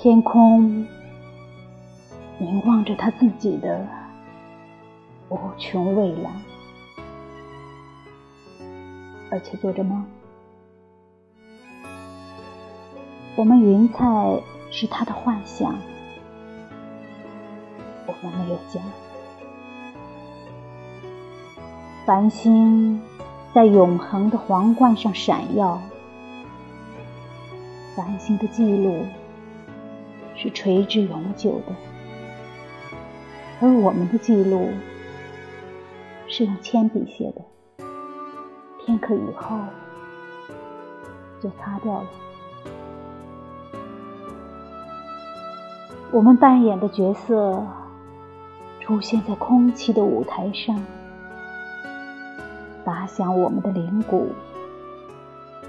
天空凝望着他自己的无穷未来，而且做着梦。我们云彩是他的幻想，我们没有家。繁星在永恒的皇冠上闪耀，繁星的记录是垂直永久的，而我们的记录是用铅笔写的，片刻以后就擦掉了。我们扮演的角色出现在空气的舞台上。打响我们的铃鼓，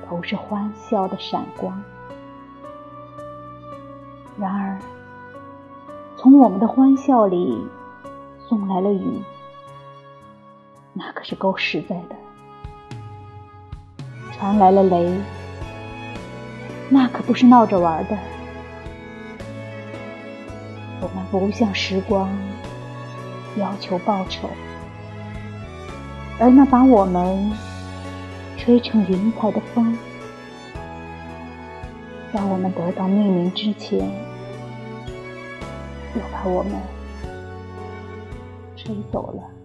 都是欢笑的闪光。然而，从我们的欢笑里送来了雨，那可是够实在的；传来了雷，那可不是闹着玩的。我们不向时光要求报酬。而那把我们吹成云彩的风，在我们得到命名之前，又把我们吹走了。